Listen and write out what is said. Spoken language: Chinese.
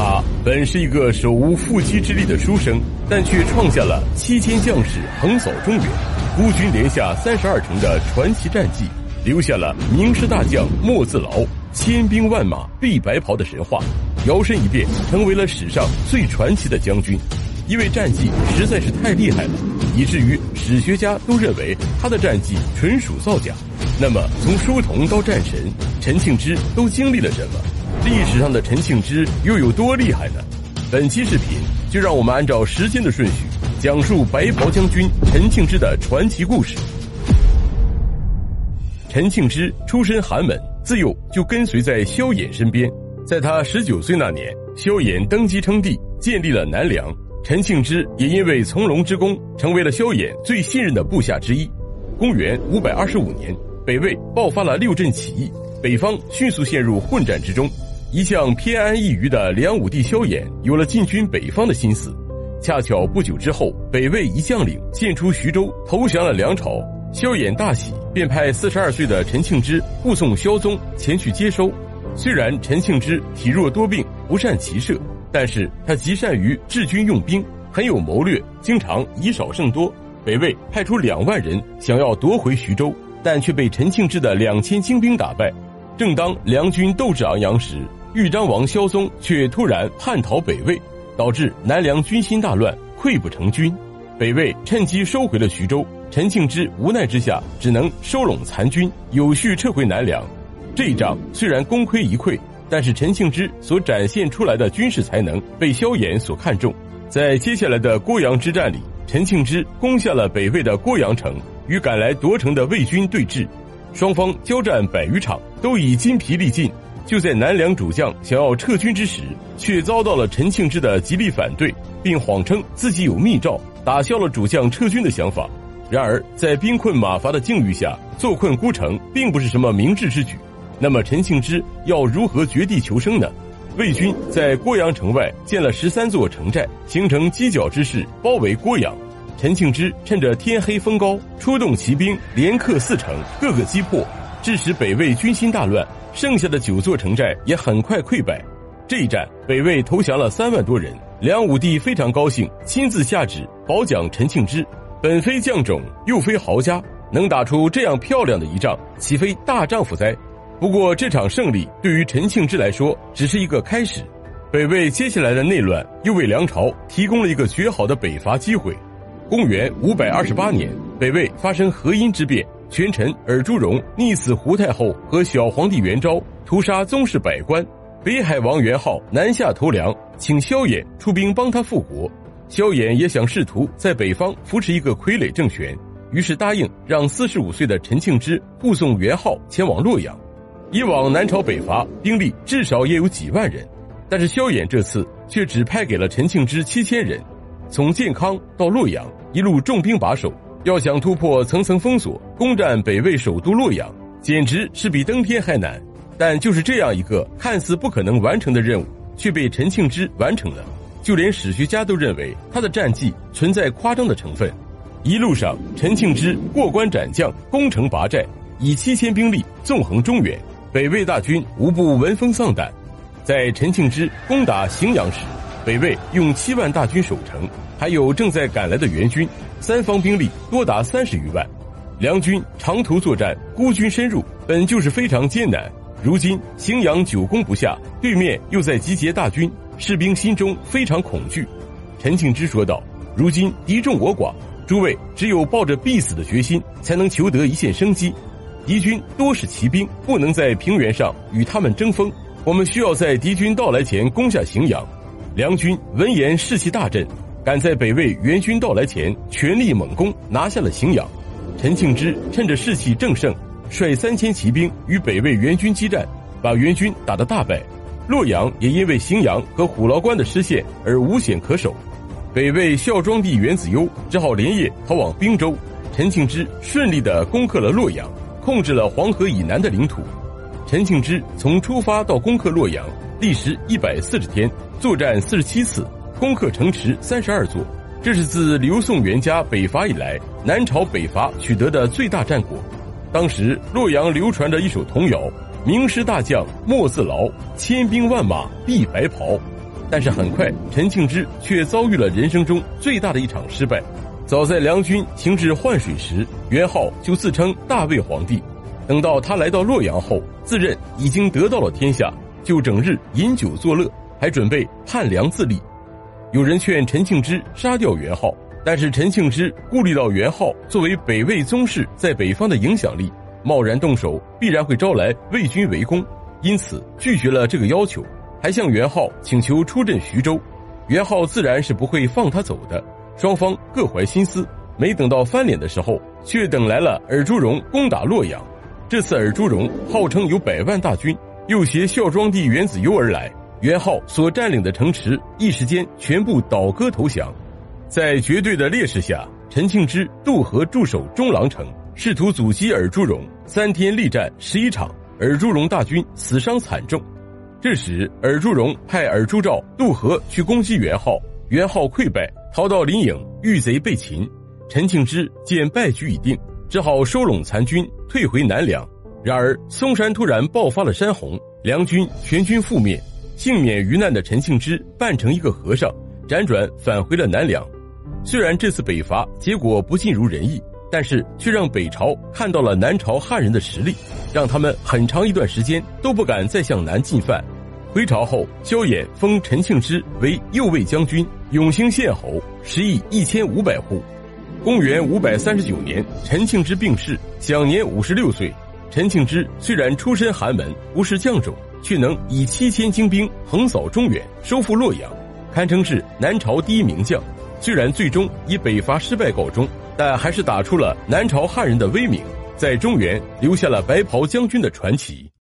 他本是一个手无缚鸡之力的书生，但却创下了七千将士横扫中原，孤军连下三十二城的传奇战绩，留下了名师大将莫自劳，千兵万马必白袍的神话，摇身一变成为了史上最传奇的将军。因为战绩实在是太厉害了，以至于史学家都认为他的战绩纯属造假。那么，从书童到战神，陈庆之都经历了什么？历史上的陈庆之又有多厉害呢？本期视频就让我们按照时间的顺序，讲述白袍将军陈庆之的传奇故事。陈庆之出身寒门，自幼就跟随在萧衍身边。在他十九岁那年，萧衍登基称帝，建立了南梁。陈庆之也因为从龙之功，成为了萧衍最信任的部下之一。公元五百二十五年，北魏爆发了六镇起义，北方迅速陷入混战之中。一向偏安一隅的梁武帝萧衍有了进军北方的心思。恰巧不久之后，北魏一将领献出徐州，投降了梁朝。萧衍大喜，便派四十二岁的陈庆之护送萧宗前去接收。虽然陈庆之体弱多病，不善骑射。但是他极善于治军用兵，很有谋略，经常以少胜多。北魏派出两万人想要夺回徐州，但却被陈庆之的两千精兵打败。正当梁军斗志昂扬时，豫章王萧嵩却突然叛逃北魏，导致南梁军心大乱，溃不成军。北魏趁机收回了徐州，陈庆之无奈之下，只能收拢残军，有序撤回南梁。这一仗虽然功亏一篑。但是陈庆之所展现出来的军事才能被萧衍所看重，在接下来的郭阳之战里，陈庆之攻下了北魏的郭阳城，与赶来夺城的魏军对峙，双方交战百余场，都已筋疲力尽。就在南梁主将想要撤军之时，却遭到了陈庆之的极力反对，并谎称自己有密诏，打消了主将撤军的想法。然而，在兵困马乏的境遇下，坐困孤城并不是什么明智之举。那么陈庆之要如何绝地求生呢？魏军在郭阳城外建了十三座城寨，形成犄角之势，包围郭阳。陈庆之趁着天黑风高，出动骑兵连克四城，各个击破，致使北魏军心大乱。剩下的九座城寨也很快溃败。这一战，北魏投降了三万多人。梁武帝非常高兴，亲自下旨褒奖陈庆之。本非将种，又非豪家，能打出这样漂亮的一仗，岂非大丈夫哉？不过，这场胜利对于陈庆之来说只是一个开始。北魏接下来的内乱又为梁朝提供了一个绝好的北伐机会。公元五百二十八年，北魏发生河阴之变，权臣尔朱荣逆死胡太后和小皇帝元昭，屠杀宗室百官。北海王元昊南下投梁，请萧衍出兵帮他复国。萧衍也想试图在北方扶持一个傀儡政权，于是答应让四十五岁的陈庆之护送元昊前往洛阳。以往南朝北伐兵力至少也有几万人，但是萧衍这次却只派给了陈庆之七千人，从建康到洛阳一路重兵把守，要想突破层层封锁，攻占北魏首都洛阳，简直是比登天还难。但就是这样一个看似不可能完成的任务，却被陈庆之完成了，就连史学家都认为他的战绩存在夸张的成分。一路上，陈庆之过关斩将，攻城拔寨，以七千兵力纵横中原。北魏大军无不闻风丧胆，在陈庆之攻打荥阳时，北魏用七万大军守城，还有正在赶来的援军，三方兵力多达三十余万。梁军长途作战，孤军深入，本就是非常艰难。如今荥阳久攻不下，对面又在集结大军，士兵心中非常恐惧。陈庆之说道：“如今敌众我寡，诸位只有抱着必死的决心，才能求得一线生机。”敌军多是骑兵，不能在平原上与他们争锋。我们需要在敌军到来前攻下荥阳。梁军闻言士气大振，赶在北魏援军到来前全力猛攻，拿下了荥阳。陈庆之趁着士气正盛，率三千骑兵与北魏援军激战，把援军打得大败。洛阳也因为荥阳和虎牢关的失陷而无险可守。北魏孝庄帝元子攸只好连夜逃往滨州。陈庆之顺利地攻克了洛阳。控制了黄河以南的领土，陈庆之从出发到攻克洛阳，历时一百四十天，作战四十七次，攻克城池三十二座，这是自刘宋元家北伐以来南朝北伐取得的最大战果。当时洛阳流传着一首童谣：“名师大将莫自劳，千兵万马必白袍。”但是很快，陈庆之却遭遇了人生中最大的一场失败。早在梁军行至换水时，元昊就自称大魏皇帝。等到他来到洛阳后，自认已经得到了天下，就整日饮酒作乐，还准备叛梁自立。有人劝陈庆之杀掉元昊，但是陈庆之顾虑到元昊作为北魏宗室在北方的影响力，贸然动手必然会招来魏军围攻，因此拒绝了这个要求。还向元昊请求出镇徐州，元昊自然是不会放他走的。双方各怀心思，没等到翻脸的时候，却等来了尔朱荣攻打洛阳。这次尔朱荣号称有百万大军，又携孝庄帝元子攸而来，元昊所占领的城池一时间全部倒戈投降。在绝对的劣势下，陈庆之渡河驻守中郎城，试图阻击尔朱荣。三天力战十一场，尔朱荣大军死伤惨重。这时，尔朱荣派尔朱兆渡河去攻击元昊，元昊溃败，逃到临颍，遇贼被擒。陈庆之见败局已定，只好收拢残军，退回南梁。然而，嵩山突然爆发了山洪，梁军全军覆灭，幸免于难的陈庆之扮成一个和尚，辗转返回了南梁。虽然这次北伐结果不尽如人意，但是却让北朝看到了南朝汉人的实力。让他们很长一段时间都不敢再向南进犯。回朝后，萧衍封陈庆之为右卫将军、永兴县侯，食邑一千五百户。公元五百三十九年，陈庆之病逝，享年五十六岁。陈庆之虽然出身寒门，不是将种，却能以七千精兵横扫中原，收复洛阳，堪称是南朝第一名将。虽然最终以北伐失败告终，但还是打出了南朝汉人的威名。在中原留下了白袍将军的传奇。